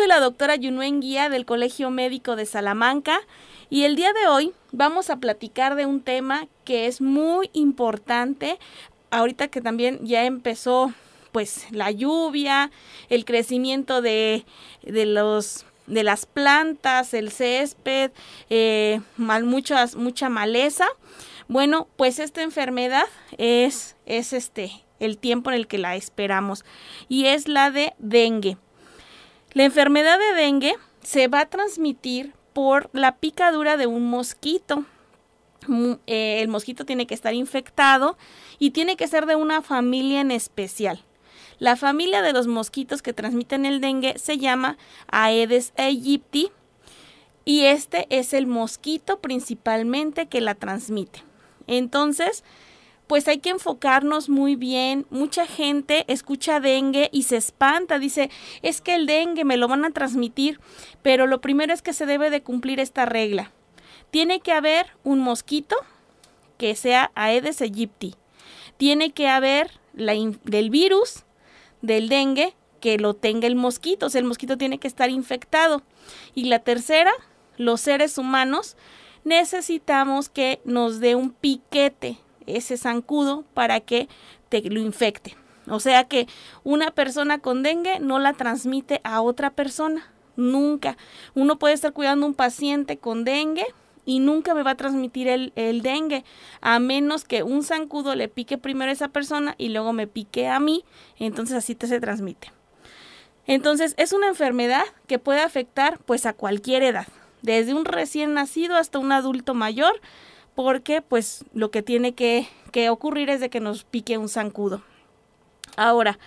soy la doctora Yunuen Guía del Colegio Médico de Salamanca y el día de hoy vamos a platicar de un tema que es muy importante ahorita que también ya empezó pues la lluvia, el crecimiento de, de los de las plantas, el césped, eh, mal, muchas, mucha maleza. Bueno, pues esta enfermedad es, es este, el tiempo en el que la esperamos y es la de dengue. La enfermedad de dengue se va a transmitir por la picadura de un mosquito. Eh, el mosquito tiene que estar infectado y tiene que ser de una familia en especial. La familia de los mosquitos que transmiten el dengue se llama Aedes aegypti y este es el mosquito principalmente que la transmite. Entonces, pues hay que enfocarnos muy bien. Mucha gente escucha dengue y se espanta, dice, es que el dengue me lo van a transmitir, pero lo primero es que se debe de cumplir esta regla. Tiene que haber un mosquito que sea Aedes aegypti. Tiene que haber del virus del dengue que lo tenga el mosquito, o sea, el mosquito tiene que estar infectado. Y la tercera, los seres humanos necesitamos que nos dé un piquete ese zancudo para que te lo infecte. O sea que una persona con dengue no la transmite a otra persona. Nunca. Uno puede estar cuidando a un paciente con dengue y nunca me va a transmitir el, dengue, a menos que un zancudo le pique primero a esa persona y luego me pique a mí, entonces así te se transmite. Entonces es una enfermedad que puede afectar pues a cualquier edad, desde un recién nacido hasta un adulto mayor, porque pues lo que tiene que, ocurrir es de que nos pique un zancudo. Ahora,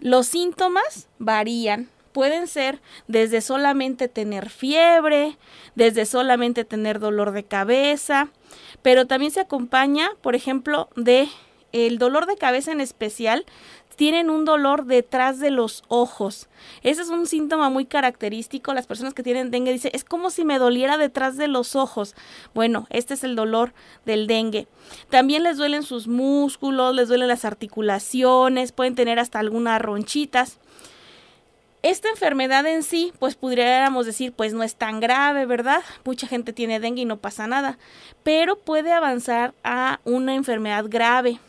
los síntomas varían. Pueden ser desde solamente tener fiebre, desde solamente tener dolor de cabeza, pero también se acompaña, por ejemplo, de el dolor de cabeza en especial tienen un dolor detrás de los ojos. Ese es un síntoma muy característico. Las personas que tienen dengue dicen, es como si me doliera detrás de los ojos. Bueno, este es el dolor del dengue. También les duelen sus músculos, les duelen las articulaciones, pueden tener hasta algunas ronchitas. Esta enfermedad en sí, pues pudiéramos decir, pues no es tan grave, ¿verdad? Mucha gente tiene dengue y no pasa nada, pero puede avanzar a una enfermedad grave.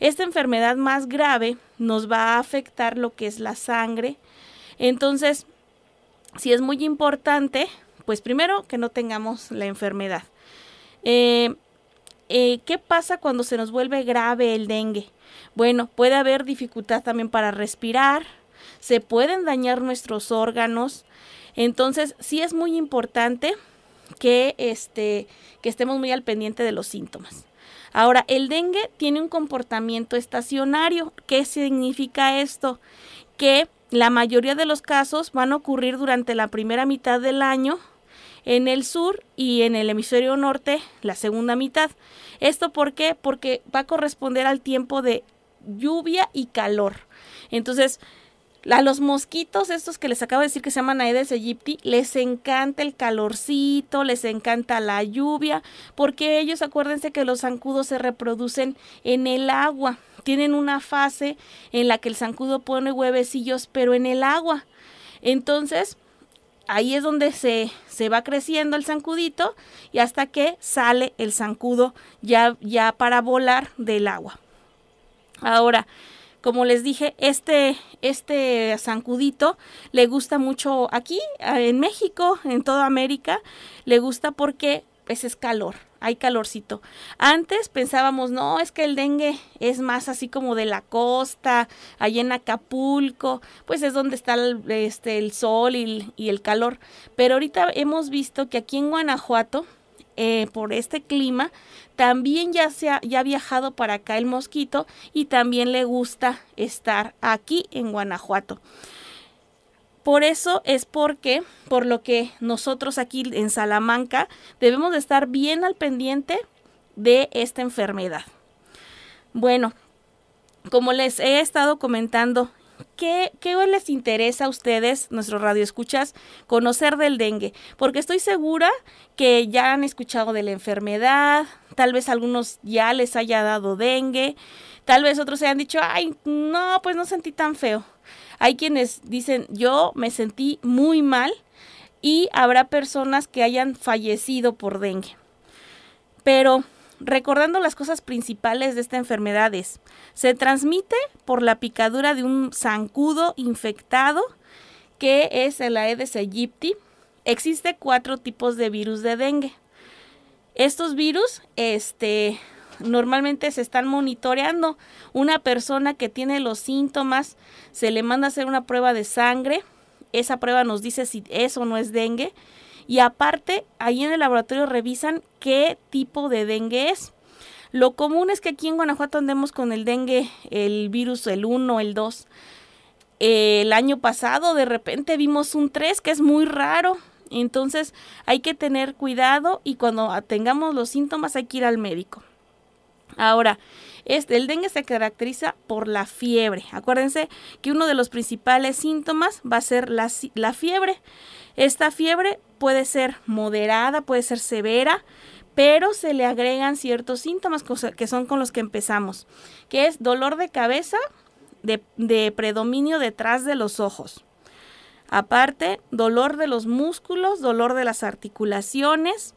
Esta enfermedad más grave nos va a afectar lo que es la sangre. Entonces, si es muy importante, pues primero que no tengamos la enfermedad. Eh, eh, ¿Qué pasa cuando se nos vuelve grave el dengue? Bueno, puede haber dificultad también para respirar, se pueden dañar nuestros órganos. Entonces, sí es muy importante que, este, que estemos muy al pendiente de los síntomas. Ahora, el dengue tiene un comportamiento estacionario. ¿Qué significa esto? Que la mayoría de los casos van a ocurrir durante la primera mitad del año en el sur y en el hemisferio norte la segunda mitad. ¿Esto por qué? Porque va a corresponder al tiempo de lluvia y calor. Entonces, a los mosquitos, estos que les acabo de decir que se llaman Aedes aegypti, les encanta el calorcito, les encanta la lluvia, porque ellos acuérdense que los zancudos se reproducen en el agua. Tienen una fase en la que el zancudo pone huevecillos, pero en el agua. Entonces, ahí es donde se, se va creciendo el zancudito y hasta que sale el zancudo ya, ya para volar del agua. Ahora, como les dije, este, este zancudito le gusta mucho aquí, en México, en toda América, le gusta porque pues, es calor, hay calorcito. Antes pensábamos, no, es que el dengue es más así como de la costa, allá en Acapulco, pues es donde está el, este, el sol y, el calor. Pero ahorita hemos visto que aquí en Guanajuato, eh, por este clima, también ya, se ha, ya ha viajado para acá el mosquito y también le gusta estar aquí en Guanajuato. Por eso es porque, por lo que nosotros aquí en Salamanca debemos de estar bien al pendiente de esta enfermedad. Bueno, como les he estado comentando ¿Qué, les interesa a ustedes, nuestros radioescuchas, conocer del dengue? Porque estoy segura que ya han escuchado de la enfermedad, tal vez algunos ya les haya dado dengue, tal vez otros se hayan dicho, ay, no, pues no sentí tan feo. Hay quienes dicen, yo me sentí muy mal y habrá personas que hayan fallecido por dengue. Pero recordando las cosas principales de esta enfermedad es, se transmite por la picadura de un zancudo infectado que es el Aedes aegypti. Existe cuatro tipos de virus de dengue. Estos virus, este, normalmente se están monitoreando. Una persona que tiene los síntomas, se le manda a hacer una prueba de sangre. Esa prueba nos dice si eso no es dengue. Y aparte, ahí en el laboratorio revisan qué tipo de dengue es. Lo común es que aquí en Guanajuato andemos con el dengue, el virus, el 1, el 2. el año pasado de repente vimos un 3, que es muy raro. Entonces hay que tener cuidado y cuando tengamos los síntomas hay que ir al médico. Ahora, este, el dengue se caracteriza por la fiebre. Acuérdense que uno de los principales síntomas va a ser la, la fiebre. Esta fiebre puede ser moderada, puede ser severa, pero se le agregan ciertos síntomas que son con los que empezamos, que es dolor de cabeza de, predominio detrás de los ojos. Aparte, dolor de los músculos, dolor de las articulaciones,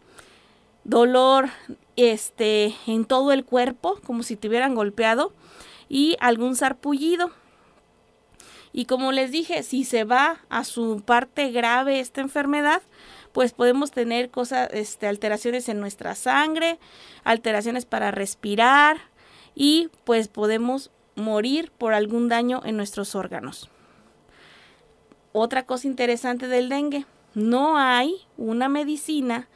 dolor este, en todo el cuerpo, como si te hubieran golpeado, y algún sarpullido. Y como les dije, si se va a su parte grave esta enfermedad, pues podemos tener cosas, este, alteraciones en nuestra sangre, alteraciones para respirar y pues podemos morir por algún daño en nuestros órganos. Otra cosa interesante del dengue, no hay una medicina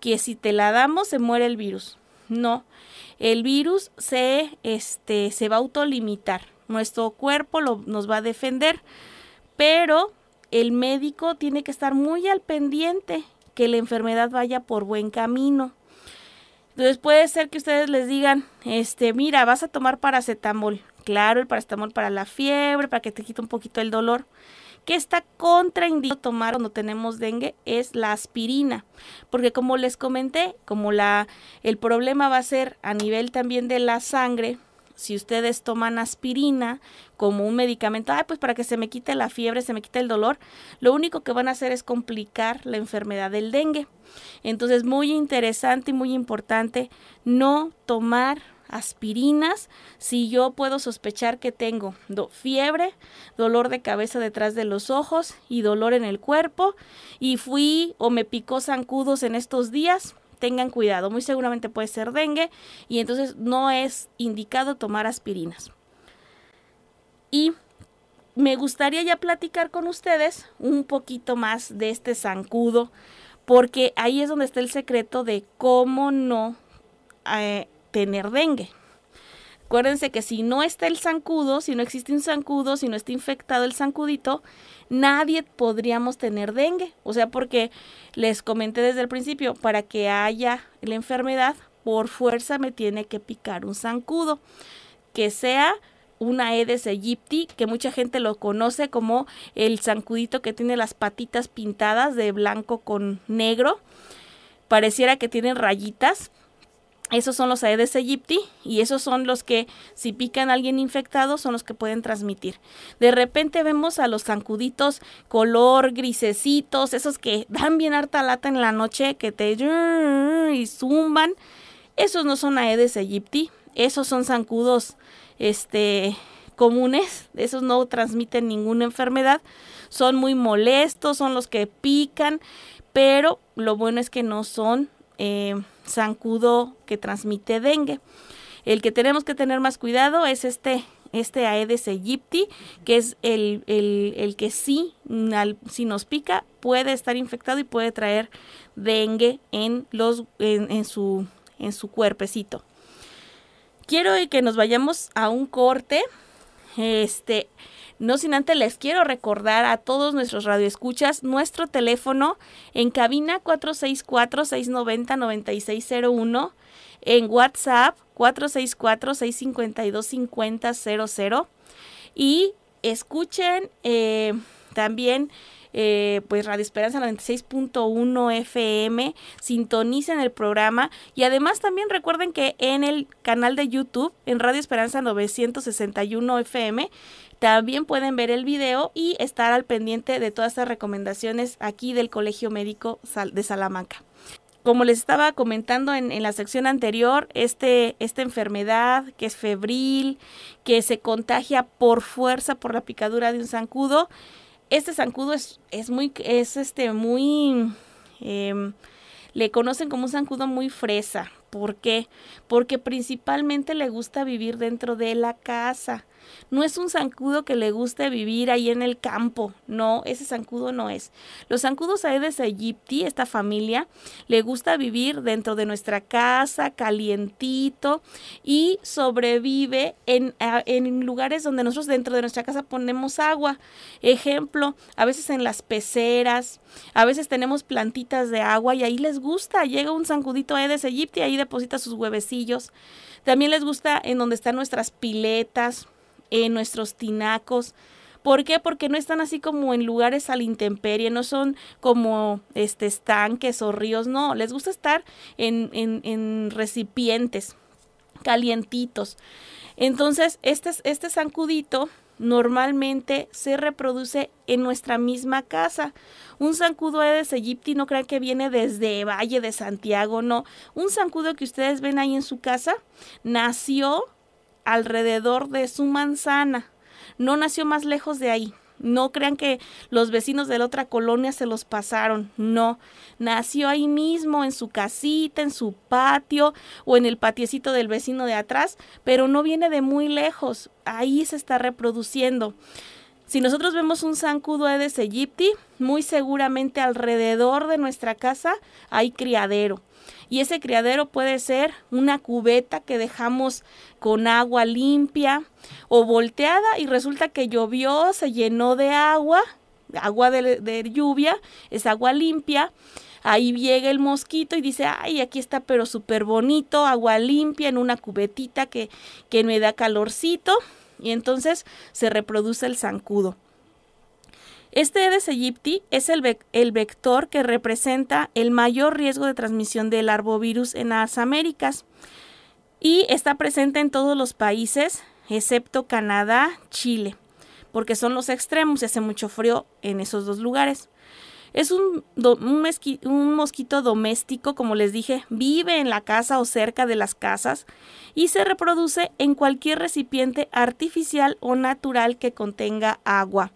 que si te la damos se muere el virus. No, el virus se, este, se va a autolimitar. Nuestro cuerpo lo, nos va a defender, pero el médico tiene que estar muy al pendiente que la enfermedad vaya por buen camino. Entonces puede ser que ustedes les digan, este, mira, vas a tomar paracetamol. Claro, el paracetamol para la fiebre, para que te quite un poquito el dolor que está contraindicado tomar cuando tenemos dengue es la aspirina, porque como les comenté, como la el problema va a ser a nivel también de la sangre, si ustedes toman aspirina como un medicamento, ay, pues para que se me quite la fiebre, se me quite el dolor, lo único que van a hacer es complicar la enfermedad del dengue. Entonces, muy interesante y muy importante no tomar aspirinas si yo puedo sospechar que tengo fiebre, dolor de cabeza detrás de los ojos y dolor en el cuerpo y fui o me picó zancudos en estos días. Tengan cuidado, muy seguramente puede ser dengue y entonces no es indicado tomar aspirinas. Y me gustaría ya platicar con ustedes un poquito más de este zancudo, porque ahí es donde está el secreto de cómo no eh, tener dengue. Acuérdense que si no está el zancudo, si no existe un zancudo, si no está infectado el zancudito, nadie podríamos tener dengue. O sea, porque les comenté desde el principio, para que haya la enfermedad, por fuerza me tiene que picar un zancudo. Que sea una Aedes aegypti, que mucha gente lo conoce como el zancudito que tiene las patitas pintadas de blanco con negro. Pareciera que tienen rayitas, esos son los Aedes aegypti y esos son los que si pican a alguien infectado son los que pueden transmitir. De repente vemos a los zancuditos color grisecitos, esos que dan bien harta lata en la noche, que te y zumban. Esos no son Aedes aegypti, esos son zancudos este comunes, esos no transmiten ninguna enfermedad, son muy molestos, son los que pican, pero lo bueno es que no son eh, zancudo que transmite dengue. El que tenemos que tener más cuidado es este, este Aedes aegypti, que es el, que sí, si nos pica, puede estar infectado y puede traer dengue en, los, en, su, en su cuerpecito. Quiero que nos vayamos a un corte. Este, no sin antes les quiero recordar a todos nuestros radioescuchas nuestro teléfono en cabina 464-690-9601, en WhatsApp 464-652-5000 y escuchen eh, también eh, pues Radio Esperanza 96.1 FM, sintonicen el programa y además también recuerden que en el canal de YouTube, en Radio Esperanza 961 FM, también pueden ver el video y estar al pendiente de todas estas recomendaciones aquí del Colegio Médico de Salamanca. Como les estaba comentando en, la sección anterior, este, esta enfermedad que es febril, que se contagia por fuerza por la picadura de un zancudo, este zancudo es, es muy, es este, muy, em, le conocen como un zancudo muy fresa. ¿Por qué? Porque principalmente le gusta vivir dentro de la casa. No es un zancudo que le guste vivir ahí en el campo. No, ese zancudo no es. Los zancudos Aedes aegypti, esta familia, le gusta vivir dentro de nuestra casa, calientito, y sobrevive en, lugares donde nosotros dentro de nuestra casa ponemos agua. Ejemplo, a veces en las peceras, a veces tenemos plantitas de agua y ahí les gusta. Llega un zancudito Aedes aegypti ahí deposita sus huevecillos. También les gusta en donde están nuestras piletas en nuestros tinacos. ¿Por qué? Porque no están así como en lugares a la intemperie, no son como este, estanques o ríos, no, les gusta estar en, en, en recipientes calientitos. Entonces, este, este zancudito normalmente se reproduce en nuestra misma casa. Un zancudo Aedes aegypti no crean que viene desde Valle de Santiago, no. Un zancudo que ustedes ven ahí en su casa nació alrededor de su manzana. No nació más lejos de ahí. No crean que los vecinos de la otra colonia se los pasaron. No, nació ahí mismo, en su casita, en su patio o en el patiecito del vecino de atrás, pero no viene de muy lejos. Ahí se está reproduciendo. Si nosotros vemos un zancudo Aedes aegypti, muy seguramente alrededor de nuestra casa hay criadero y ese criadero puede ser una cubeta que dejamos con agua limpia o volteada y resulta que llovió, se llenó de agua, agua de, lluvia, es agua limpia. Ahí llega el mosquito y dice, ay, aquí está pero súper bonito, agua limpia en una cubetita que, que me da calorcito. Y entonces se reproduce el zancudo. Este Aedes aegypti es el, el, vector que representa el mayor riesgo de transmisión del arbovirus en las Américas y está presente en todos los países excepto Canadá, Chile, porque son los extremos y hace mucho frío en esos dos lugares. Es un, un, un, mosquito doméstico, como les dije, vive en la casa o cerca de las casas y se reproduce en cualquier recipiente artificial o natural que contenga agua.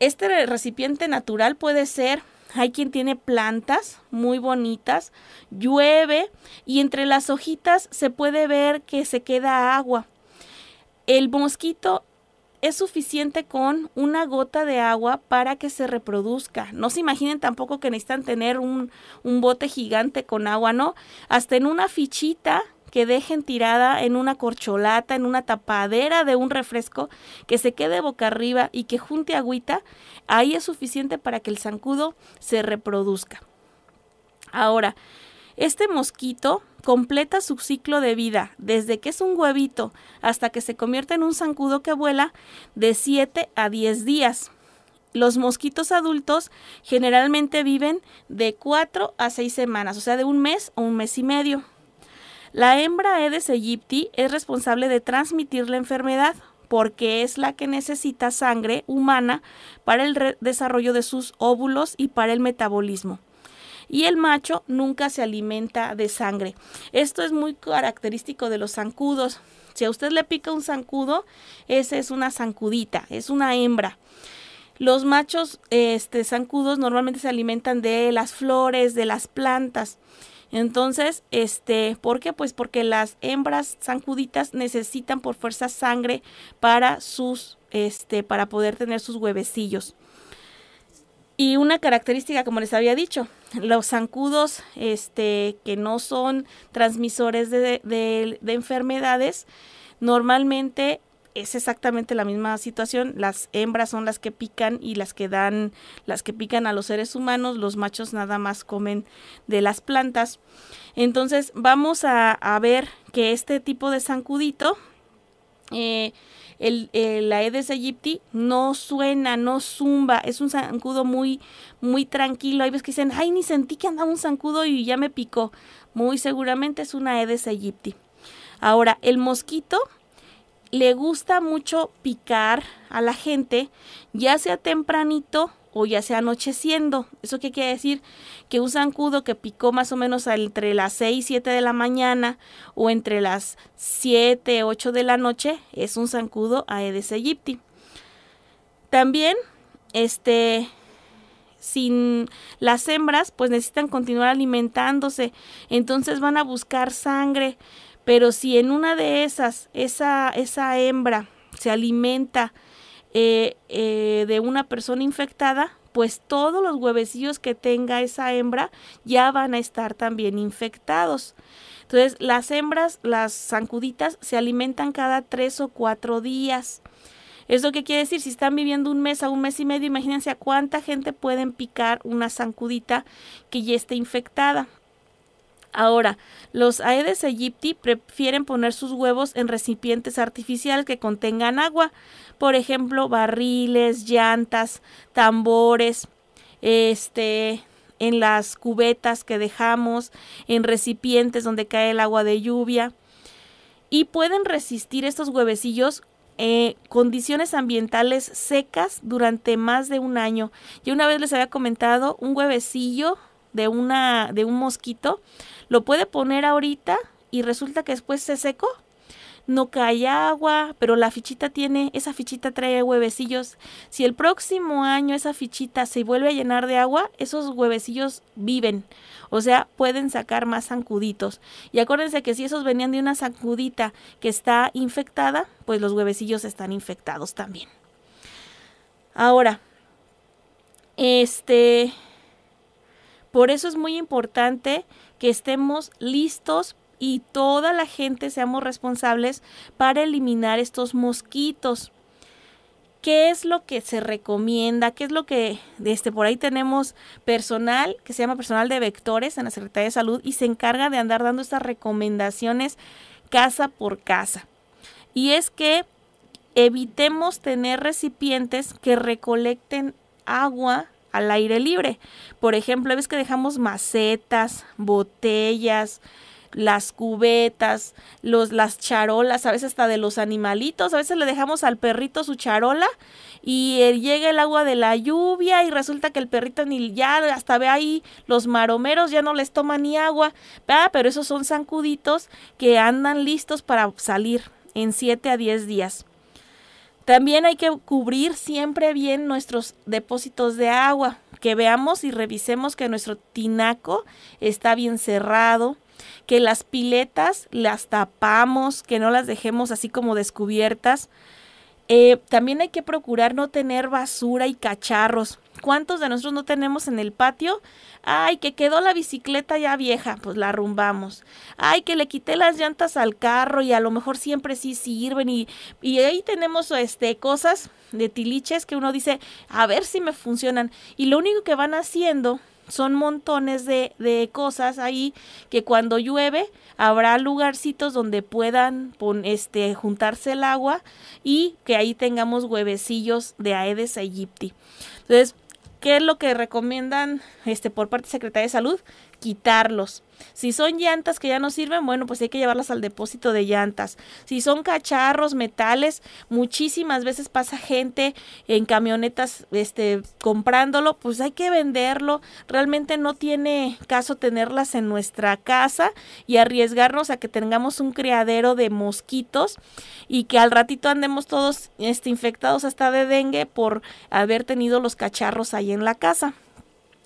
Este recipiente natural puede ser, hay quien tiene plantas muy bonitas, llueve y entre las hojitas se puede ver que se queda agua. El mosquito es suficiente con una gota de agua para que se reproduzca. No se imaginen tampoco que necesitan tener un, un bote gigante con agua, no. Hasta en una fichita que dejen tirada en una corcholata, en una tapadera de un refresco, que se quede boca arriba y que junte agüita, ahí es suficiente para que el zancudo se reproduzca. Ahora, este mosquito completa su ciclo de vida desde que es un huevito hasta que se convierte en un zancudo que vuela de 7 a 10 días. Los mosquitos adultos generalmente viven de 4 a 6 semanas, o sea, de un mes o un mes y medio. La hembra Aedes aegypti es responsable de transmitir la enfermedad porque es la que necesita sangre humana para el desarrollo de sus óvulos y para el metabolismo. Y el macho nunca se alimenta de sangre. Esto es muy característico de los zancudos. Si a usted le pica un zancudo, esa es una zancudita, es una hembra. Los machos este, zancudos normalmente se alimentan de las flores, de las plantas. Entonces, este, ¿por qué? Pues porque las hembras zancuditas necesitan por fuerza sangre para sus, este, para poder tener sus huevecillos. Y una característica, como les había dicho, los zancudos este, que no son transmisores de, de enfermedades, normalmente es exactamente la misma situación. Las hembras son las que pican y las que dan, las que pican a los seres humanos. Los machos nada más comen de las plantas. Entonces vamos a, ver que este tipo de zancudito eh, el, el Aedes aegypti no suena, no zumba, es un zancudo muy, muy tranquilo. Hay veces que dicen, ay, ni sentí que andaba un zancudo y ya me picó. Muy seguramente es una Aedes aegypti. Ahora, el mosquito le gusta mucho picar a la gente, ya sea tempranito o ya sea anocheciendo. ¿Eso qué quiere decir? Que un zancudo que picó más o menos entre las 6 y 7 de la mañana o entre las 7, 8 de la noche es un zancudo Aedes aegypti. También, este, sin las hembras, pues necesitan continuar alimentándose, entonces van a buscar sangre, pero si en una de esas, esa, esa hembra se alimenta eh, eh, de una persona infectada, pues todos los huevecillos que tenga esa hembra ya van a estar también infectados. Entonces, las hembras, las zancuditas, se alimentan cada tres o cuatro días. ¿Eso qué quiere decir? Si están viviendo un mes a un mes y medio, imagínense a cuánta gente pueden picar una zancudita que ya esté infectada. Ahora, los Aedes aegypti prefieren poner sus huevos en recipientes artificiales que contengan agua, por ejemplo, barriles, llantas, tambores, este, en las cubetas que dejamos, en recipientes donde cae el agua de lluvia. Y pueden resistir estos huevecillos eh, condiciones ambientales secas durante más de un año. Yo una vez les había comentado un huevecillo de una de un mosquito lo puede poner ahorita y resulta que después se secó. No cae agua, pero la fichita tiene, esa fichita trae huevecillos. Si el próximo año esa fichita se vuelve a llenar de agua, esos huevecillos viven. O sea, pueden sacar más zancuditos. Y acuérdense que si esos venían de una zancudita que está infectada, pues los huevecillos están infectados también. Ahora, este, por eso es muy importante que estemos listos y toda la gente seamos responsables para eliminar estos mosquitos. ¿Qué es lo que se recomienda? ¿Qué es lo que este por ahí tenemos personal que se llama personal de vectores en la Secretaría de Salud y se encarga de andar dando estas recomendaciones casa por casa? Y es que evitemos tener recipientes que recolecten agua al aire libre. Por ejemplo, ves que dejamos macetas, botellas, las cubetas, los, las charolas, a veces hasta de los animalitos, a veces le dejamos al perrito su charola y llega el agua de la lluvia y resulta que el perrito ni ya hasta ve ahí los maromeros ya no les toma ni agua, pero esos son zancuditos que andan listos para salir en 7 a 10 días. También hay que cubrir siempre bien nuestros depósitos de agua, que veamos y revisemos que nuestro tinaco está bien cerrado, que las piletas las tapamos, que no las dejemos así como descubiertas. Eh, también hay que procurar no tener basura y cacharros. ¿Cuántos de nosotros no tenemos en el patio? Ay, que quedó la bicicleta ya vieja, pues la arrumbamos. Ay, que le quité las llantas al carro y a lo mejor siempre sí sirven y, y ahí tenemos este cosas de tiliches que uno dice, a ver si me funcionan. Y lo único que van haciendo son montones de, de, cosas ahí que cuando llueve habrá lugarcitos donde puedan este, juntarse el agua y que ahí tengamos huevecillos de Aedes aegypti. Entonces, ¿qué es lo que recomiendan este, por parte de Secretaría de Salud? Quitarlos. Si son llantas que ya no sirven, bueno, pues hay que llevarlas al depósito de llantas. Si son cacharros, metales, muchísimas veces pasa gente en camionetas este comprándolo, pues hay que venderlo. Realmente no tiene caso tenerlas en nuestra casa y arriesgarnos a que tengamos un criadero de mosquitos y que al ratito andemos todos este, infectados hasta de dengue por haber tenido los cacharros ahí en la casa.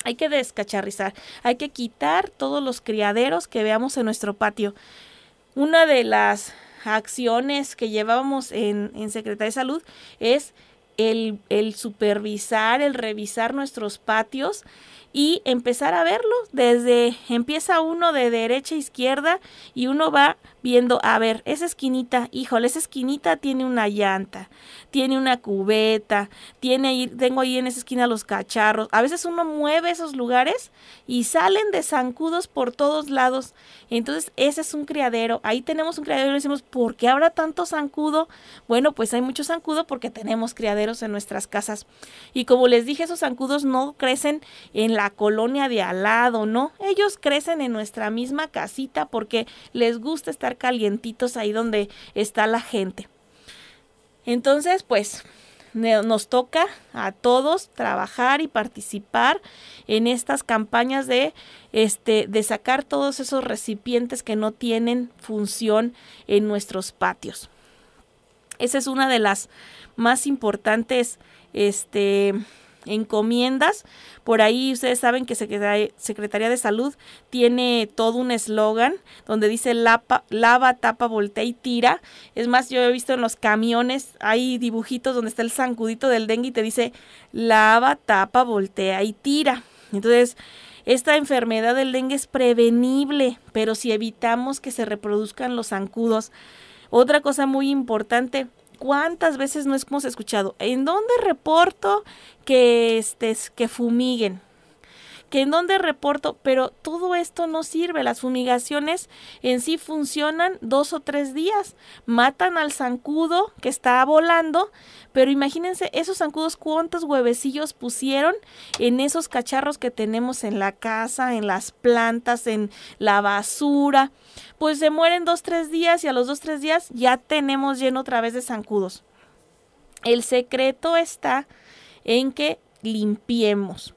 Hay que descacharrizar, hay que quitar todos los criaderos que veamos en nuestro patio. Una de las acciones que llevábamos en, en Secretaría de Salud es el, el supervisar, el revisar nuestros patios y empezar a verlo desde empieza uno de derecha a izquierda y uno va viendo, a ver, esa esquinita, híjole, esa esquinita tiene una llanta, tiene una cubeta, tiene ahí, tengo ahí en esa esquina los cacharros. A veces uno mueve esos lugares y salen de zancudos por todos lados. Entonces, ese es un criadero. Ahí tenemos un criadero y decimos, ¿por qué habrá tanto zancudo? Bueno, pues hay mucho zancudo porque tenemos criaderos en nuestras casas. Y como les dije, esos zancudos no crecen en la colonia de al lado, ¿no? Ellos crecen en nuestra misma casita porque les gusta estar calientitos ahí donde está la gente. Entonces, pues nos toca a todos trabajar y participar en estas campañas de este de sacar todos esos recipientes que no tienen función en nuestros patios. Esa es una de las más importantes este encomiendas. Por ahí ustedes saben que Secretaría de Salud tiene todo un eslogan donde dice lava, lava, tapa, voltea y tira. Es más, yo he visto en los camiones, hay dibujitos donde está el zancudito del dengue y te dice lava, tapa, voltea y tira. Entonces, esta enfermedad del dengue es prevenible, pero si evitamos que se reproduzcan los zancudos. Otra cosa muy importante, ¿Cuántas veces no hemos escuchado? ¿En dónde reporto que, este, que fumiguen? Que en dónde reporto, pero todo esto no sirve. Las fumigaciones en sí funcionan dos o tres días. Matan al zancudo que está volando, pero imagínense esos zancudos cuántos huevecillos pusieron en esos cacharros que tenemos en la casa, en las plantas, en la basura pues se mueren dos, tres días y a los dos, tres días ya tenemos lleno otra vez de zancudos. El secreto está en que limpiemos,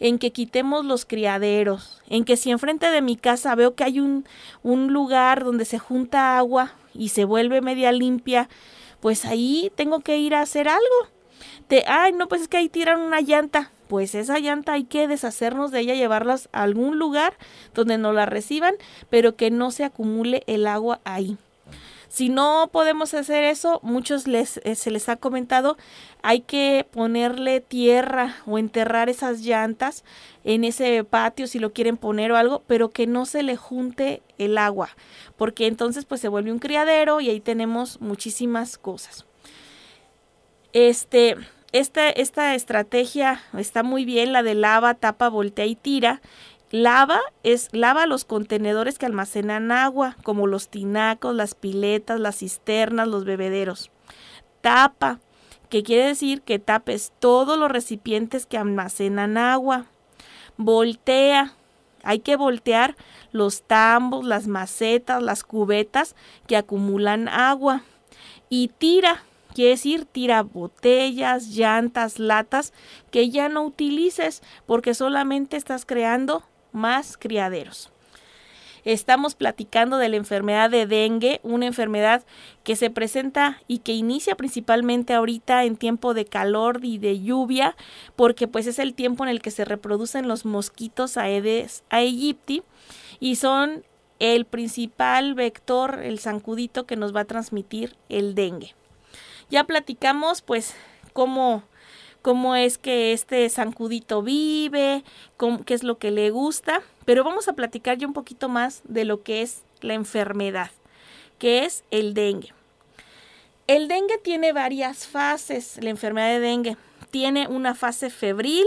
en que quitemos los criaderos, en que si enfrente de mi casa veo que hay un, un lugar donde se junta agua y se vuelve media limpia, pues ahí tengo que ir a hacer algo. De, ay, no, pues es que ahí tiran una llanta pues esa llanta hay que deshacernos de ella, llevarlas a algún lugar donde no la reciban, pero que no se acumule el agua ahí. Si no podemos hacer eso, muchos les, eh, se les ha comentado, hay que ponerle tierra o enterrar esas llantas en ese patio si lo quieren poner o algo, pero que no se le junte el agua, porque entonces pues se vuelve un criadero y ahí tenemos muchísimas cosas. Este, esta, esta estrategia está muy bien, la de lava, tapa, voltea y tira. Lava es lava los contenedores que almacenan agua, como los tinacos, las piletas, las cisternas, los bebederos. Tapa, que quiere decir que tapes todos los recipientes que almacenan agua. Voltea, hay que voltear los tambos, las macetas, las cubetas que acumulan agua. Y tira, Quiere decir, tira botellas, llantas, latas que ya no utilices porque solamente estás creando más criaderos. Estamos platicando de la enfermedad de dengue, una enfermedad que se presenta y que inicia principalmente ahorita en tiempo de calor y de lluvia, porque pues es el tiempo en el que se reproducen los mosquitos Aedes aegypti y son el principal vector, el zancudito que nos va a transmitir el dengue. Ya platicamos pues cómo, cómo es que este zancudito vive, qué es lo que le gusta, pero vamos a platicar ya un poquito más de lo que es la enfermedad, que es el dengue. El dengue tiene varias fases, la enfermedad de dengue. Tiene una fase febril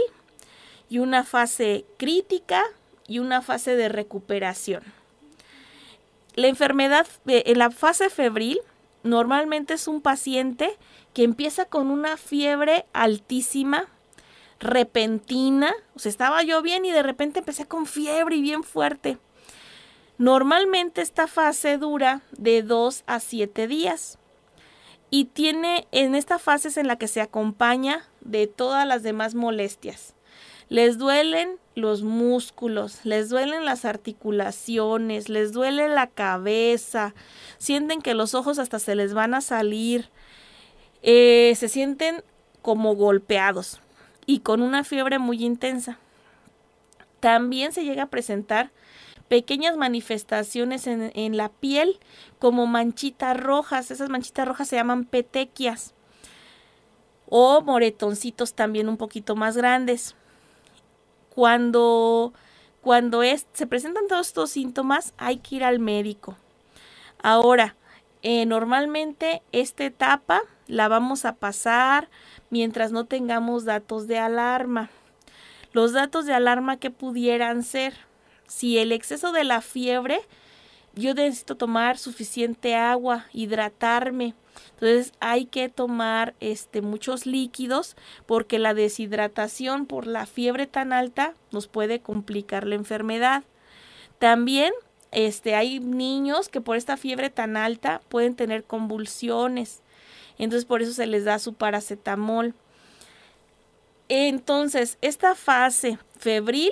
y una fase crítica y una fase de recuperación. La enfermedad, eh, en la fase febril, normalmente es un paciente que empieza con una fiebre altísima, repentina, o sea, estaba yo bien y de repente empecé con fiebre y bien fuerte. Normalmente esta fase dura de 2 a 7 días y tiene en esta fase es en la que se acompaña de todas las demás molestias. Les duelen los músculos, les duelen las articulaciones, les duele la cabeza, sienten que los ojos hasta se les van a salir, eh, se sienten como golpeados y con una fiebre muy intensa. También se llega a presentar pequeñas manifestaciones en, en, la piel como manchitas rojas. Esas manchitas rojas se llaman petequias o moretoncitos también un poquito más grandes. Cuando, cuando se presentan todos estos síntomas, hay que ir al médico. Ahora, eh, normalmente esta etapa la vamos a pasar mientras no tengamos datos de alarma. Los datos de alarma que pudieran ser, si el exceso de la fiebre, yo necesito tomar suficiente agua, hidratarme. Entonces hay que tomar este, muchos líquidos porque la deshidratación por la fiebre tan alta nos puede complicar la enfermedad. También este, hay niños que por esta fiebre tan alta pueden tener convulsiones. Entonces por eso se les da su paracetamol. Entonces, esta fase febril,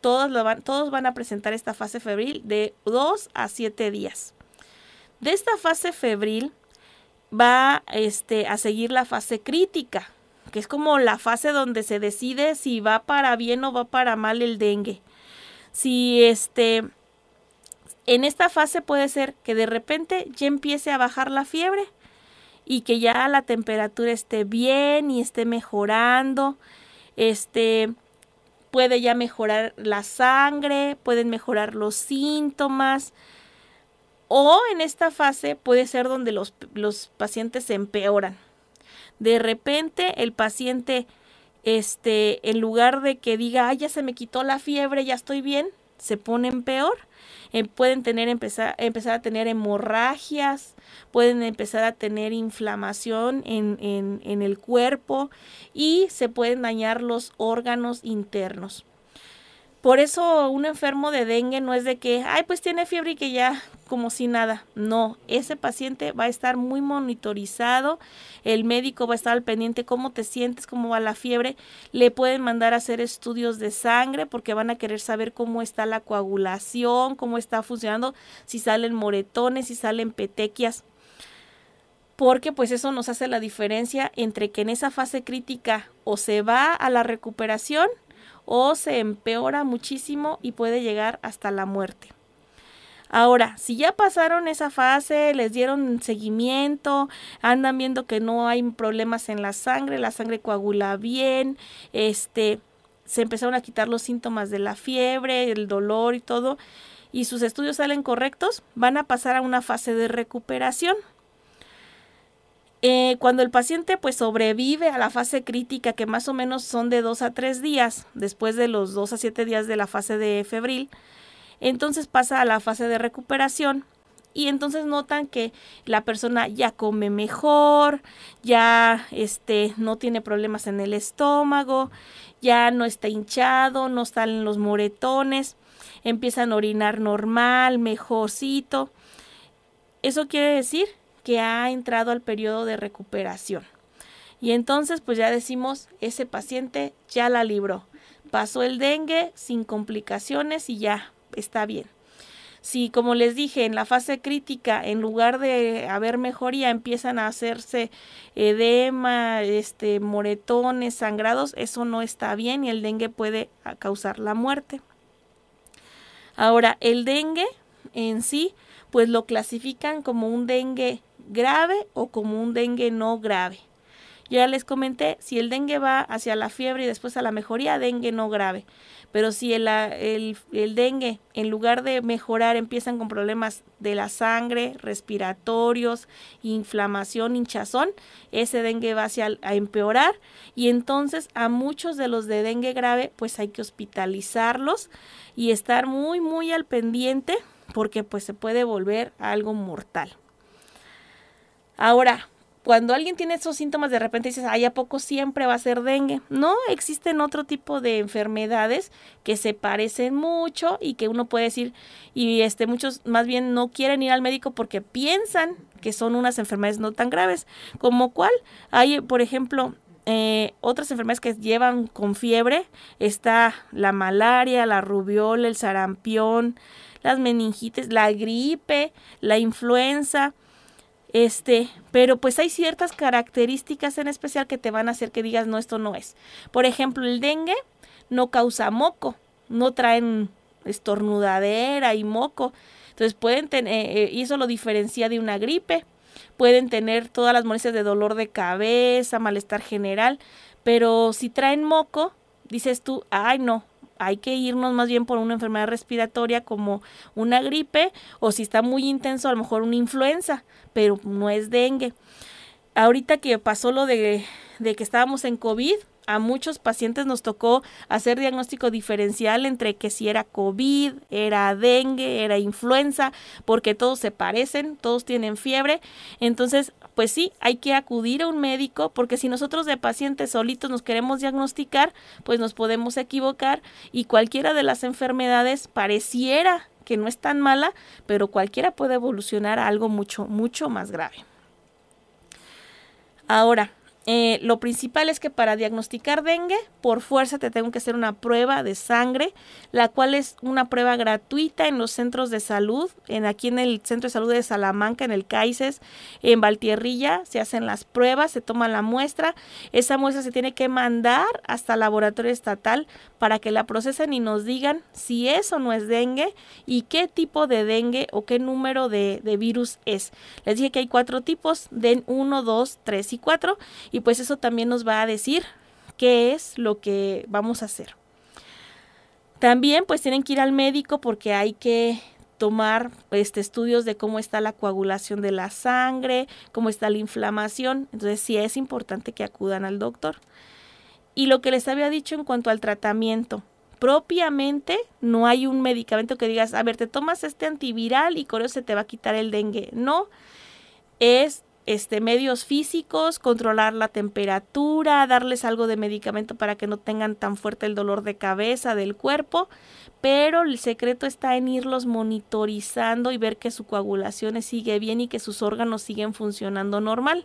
todos, van, todos van a presentar esta fase febril de 2 a 7 días. De esta fase febril va este, a seguir la fase crítica, que es como la fase donde se decide si va para bien o va para mal el dengue. Si este, en esta fase puede ser que de repente ya empiece a bajar la fiebre y que ya la temperatura esté bien y esté mejorando. Este puede ya mejorar la sangre, pueden mejorar los síntomas. O en esta fase puede ser donde los, los pacientes se empeoran. De repente el paciente, este, en lugar de que diga, ay, ya se me quitó la fiebre, ya estoy bien, se pone peor eh, pueden tener, empezar, empezar a tener hemorragias, pueden empezar a tener inflamación en, en, en el cuerpo y se pueden dañar los órganos internos. Por eso un enfermo de dengue no es de que, ay, pues tiene fiebre y que ya como si nada. No, ese paciente va a estar muy monitorizado, el médico va a estar al pendiente cómo te sientes, cómo va la fiebre, le pueden mandar a hacer estudios de sangre porque van a querer saber cómo está la coagulación, cómo está funcionando, si salen moretones, si salen petequias porque pues eso nos hace la diferencia entre que en esa fase crítica o se va a la recuperación o se empeora muchísimo y puede llegar hasta la muerte. Ahora, si ya pasaron esa fase, les dieron seguimiento, andan viendo que no hay problemas en la sangre, la sangre coagula bien, este, se empezaron a quitar los síntomas de la fiebre, el dolor y todo, y sus estudios salen correctos, van a pasar a una fase de recuperación. Eh, cuando el paciente pues sobrevive a la fase crítica, que más o menos son de 2 a 3 días, después de los 2 a 7 días de la fase de febril, entonces pasa a la fase de recuperación y entonces notan que la persona ya come mejor, ya este no tiene problemas en el estómago, ya no está hinchado, no salen los moretones, empiezan a orinar normal, mejorcito. Eso quiere decir que ha entrado al periodo de recuperación. Y entonces pues ya decimos, ese paciente ya la libró. Pasó el dengue sin complicaciones y ya está bien. Si, como les dije, en la fase crítica, en lugar de haber mejoría, empiezan a hacerse edema, este, moretones, sangrados, eso no está bien y el dengue puede causar la muerte. Ahora, el dengue en sí, pues lo clasifican como un dengue grave o como un dengue no grave. Ya les comenté, si el dengue va hacia la fiebre y después a la mejoría, dengue no grave. Pero si el, el, el, dengue, en lugar de mejorar, empiezan con problemas de la sangre, respiratorios, inflamación, hinchazón, ese dengue va hacia a empeorar y entonces a muchos de los de dengue grave pues hay que hospitalizarlos y estar muy muy al pendiente porque pues se puede volver algo mortal. Ahora, cuando alguien tiene esos síntomas, de repente dices, ay, ¿a poco siempre va a ser dengue? No, existen otro tipo de enfermedades que se parecen mucho y que uno puede decir, y este, muchos más bien no quieren ir al médico porque piensan que son unas enfermedades no tan graves. ¿Como cuál? Hay, por ejemplo, eh, otras enfermedades que llevan con fiebre, está la malaria, la rubiola, el sarampión, las meningitis, la gripe, la influenza, este, pero pues hay ciertas características en especial que te van a hacer que digas, no, esto no es. Por ejemplo, el dengue no causa moco, no traen estornudadera y moco. Entonces pueden tener, eh, eh, y eso lo diferencia de una gripe. Pueden tener todas las molestias de dolor de cabeza, malestar general, pero si traen moco, dices tú, ay no, hay que irnos más bien por una enfermedad respiratoria como una gripe o si está muy intenso a lo mejor una influenza, pero no es dengue. Ahorita que pasó lo de, que estábamos en COVID, a muchos pacientes nos tocó hacer diagnóstico diferencial entre que si era COVID, era dengue, era influenza, porque todos se parecen, todos tienen fiebre. Entonces, pues sí, hay que acudir a un médico porque si nosotros de pacientes solitos nos queremos diagnosticar, pues nos podemos equivocar y cualquiera de las enfermedades pareciera que no es tan mala, pero cualquiera puede evolucionar a algo mucho, mucho más grave. Ahora, eh, lo principal es que para diagnosticar dengue, por fuerza te tengo que hacer una prueba de sangre, la cual es una prueba gratuita en los centros de salud, en aquí en el Centro de Salud de Salamanca, en el CAICES, en Valtierrilla, se hacen las pruebas, se toma la muestra, esa muestra se tiene que mandar hasta el laboratorio estatal para que la procesen y nos digan si eso no es dengue y qué tipo de dengue o qué número de, de virus es. Les dije que hay cuatro tipos, DEN 1, 2, 3 y 4 y pues eso también nos va a decir qué es lo que vamos a hacer. También pues tienen que ir al médico porque hay que tomar este, estudios de cómo está la coagulación de la sangre, cómo está la inflamación. Entonces sí es importante que acudan al doctor. Y lo que les había dicho en cuanto al tratamiento, propiamente no hay un medicamento que digas, a ver, te tomas este antiviral y con eso se te va a quitar el dengue. No, es este, medios físicos, controlar la temperatura, darles algo de medicamento para que no tengan tan fuerte el dolor de cabeza del cuerpo, pero el secreto está en irlos monitorizando y ver que su coagulación sigue bien y que sus órganos siguen funcionando normal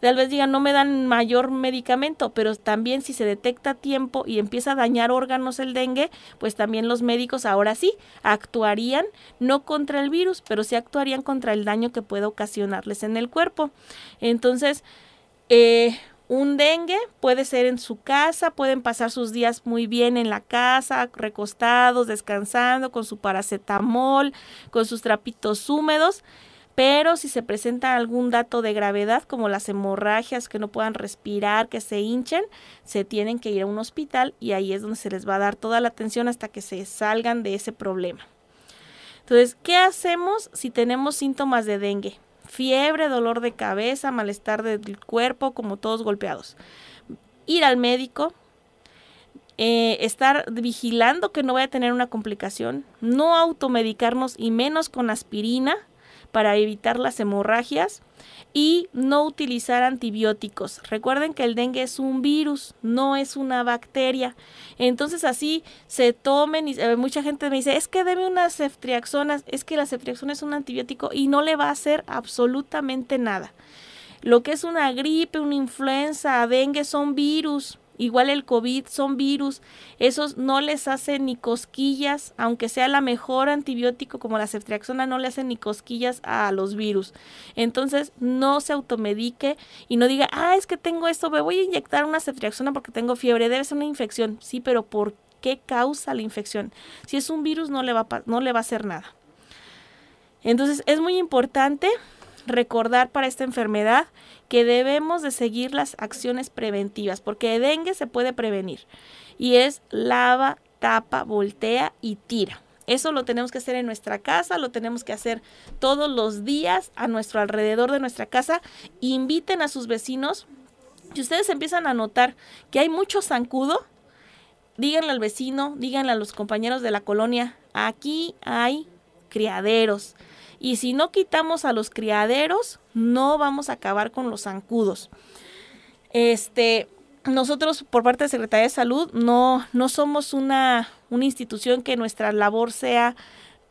tal vez digan no me dan mayor medicamento, pero también si se detecta a tiempo y empieza a dañar órganos el dengue, pues también los médicos ahora sí actuarían no contra el virus, pero sí actuarían contra el daño que puede ocasionarles en el cuerpo. Entonces, eh, un dengue puede ser en su casa, pueden pasar sus días muy bien en la casa, recostados, descansando, con su paracetamol, con sus trapitos húmedos pero si se presenta algún dato de gravedad como las hemorragias, que no puedan respirar, que se hinchen, se tienen que ir a un hospital y ahí es donde se les va a dar toda la atención hasta que se salgan de ese problema. Entonces, ¿qué hacemos si tenemos síntomas de dengue? Fiebre, dolor de cabeza, malestar del cuerpo, como todos golpeados. Ir al médico, eh, estar vigilando que no vaya a tener una complicación, no automedicarnos y menos con aspirina, para evitar las hemorragias y no utilizar antibióticos. Recuerden que el dengue es un virus, no es una bacteria. Entonces así se tomen y eh, mucha gente me dice, es que debe unas ceftriaxonas, es que la ceftriaxona es un antibiótico y no le va a hacer absolutamente nada. Lo que es una gripe, una influenza, dengue son virus, Igual el COVID son virus, esos no les hacen ni cosquillas, aunque sea la mejor antibiótico como la ceftriaxona, no le hacen ni cosquillas a los virus. Entonces, no se automedique y no diga, ah, es que tengo esto, me voy a inyectar una ceftriaxona porque tengo fiebre, debe ser una infección. Sí, pero ¿por qué causa la infección? Si es un virus, no le va no le va a hacer nada. Entonces, es muy importante recordar para esta enfermedad que debemos de seguir las acciones preventivas, porque dengue se puede prevenir y es lava, tapa, voltea y tira. Eso lo tenemos que hacer en nuestra casa, lo tenemos que hacer todos los días a nuestro alrededor de nuestra casa. Inviten a sus vecinos. Si ustedes empiezan a notar que hay mucho zancudo, díganle al vecino, díganle a los compañeros de la colonia, aquí hay criaderos. Y si no quitamos a los criaderos, no vamos a acabar con los zancudos. Este, nosotros por parte de Secretaría de Salud no, no somos una, una institución que nuestra labor sea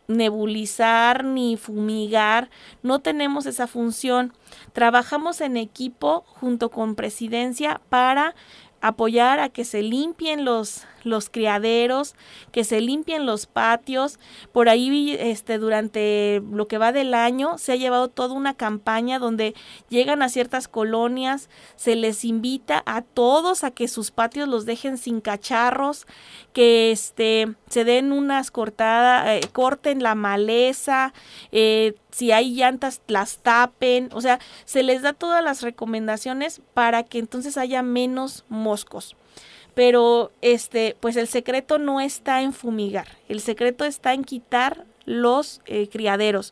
nebulizar ni fumigar, no tenemos esa función. Trabajamos en equipo junto con presidencia para apoyar a que se limpien los, los criaderos, que se limpien los patios. Por ahí, este, durante lo que va del año, se ha llevado toda una campaña donde llegan a ciertas colonias, se les invita a todos a que sus patios los dejen sin cacharros, que este, se den unas cortadas, eh, corten la maleza, eh, si hay llantas las tapen, o sea, se les da todas las recomendaciones para que entonces haya menos moscos. Pero este, pues el secreto no está en fumigar, el secreto está en quitar los eh, criaderos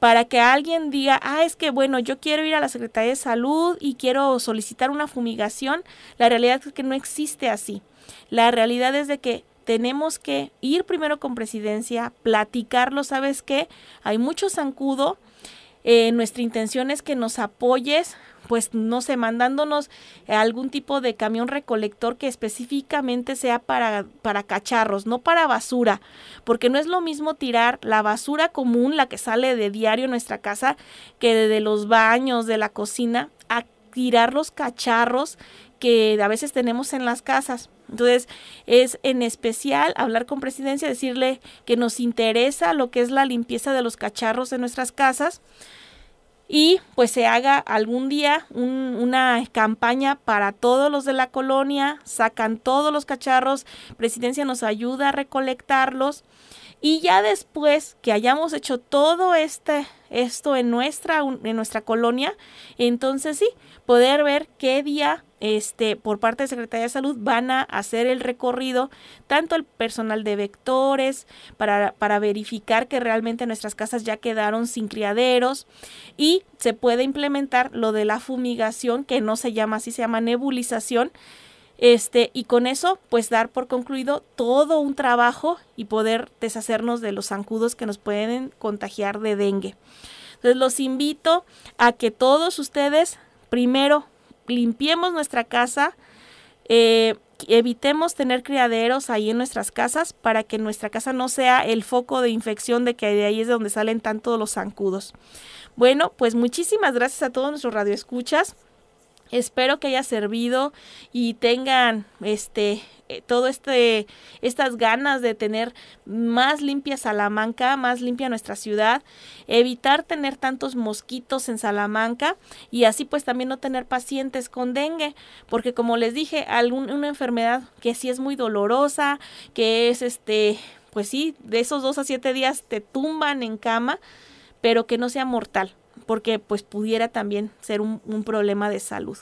para que alguien diga, ah, es que bueno, yo quiero ir a la Secretaría de Salud y quiero solicitar una fumigación, la realidad es que no existe así. La realidad es de que tenemos que ir primero con presidencia, platicarlo, ¿sabes qué? Hay mucho zancudo, eh, nuestra intención es que nos apoyes, pues no sé, mandándonos algún tipo de camión recolector que específicamente sea para, para cacharros, no para basura, porque no es lo mismo tirar la basura común, la que sale de diario en nuestra casa, que de los baños, de la cocina, a tirar los cacharros que a veces tenemos en las casas. Entonces, es en especial hablar con presidencia, decirle que nos interesa lo que es la limpieza de los cacharros en nuestras casas y pues se haga algún día una campaña para todos los de la colonia, sacan todos los cacharros, presidencia nos ayuda a recolectarlos y ya después que hayamos hecho todo este esto en nuestra en nuestra colonia, entonces sí, poder ver qué día este, por parte de Secretaría de Salud van a hacer el recorrido, tanto el personal de vectores, para, verificar que realmente nuestras casas ya quedaron sin criaderos y se puede implementar lo de la fumigación, que no se llama así, se llama nebulización. Este, y con eso, pues dar por concluido todo un trabajo y poder deshacernos de los zancudos que nos pueden contagiar de dengue. Entonces los invito a que todos ustedes primero limpiemos nuestra casa, eh, evitemos tener criaderos ahí en nuestras casas para que nuestra casa no sea el foco de infección de que de ahí es de donde salen tanto los zancudos. Bueno, pues muchísimas gracias a todos nuestros radioescuchas. Espero que haya servido y tengan este eh, todo este estas ganas de tener más limpia Salamanca, más limpia nuestra ciudad, evitar tener tantos mosquitos en Salamanca y así pues también no tener pacientes con dengue, porque como les dije, alguna una enfermedad que sí es muy dolorosa, que es este, pues sí, de esos dos a siete días te tumban en cama, pero que no sea mortal porque pues pudiera también ser un, un problema de salud.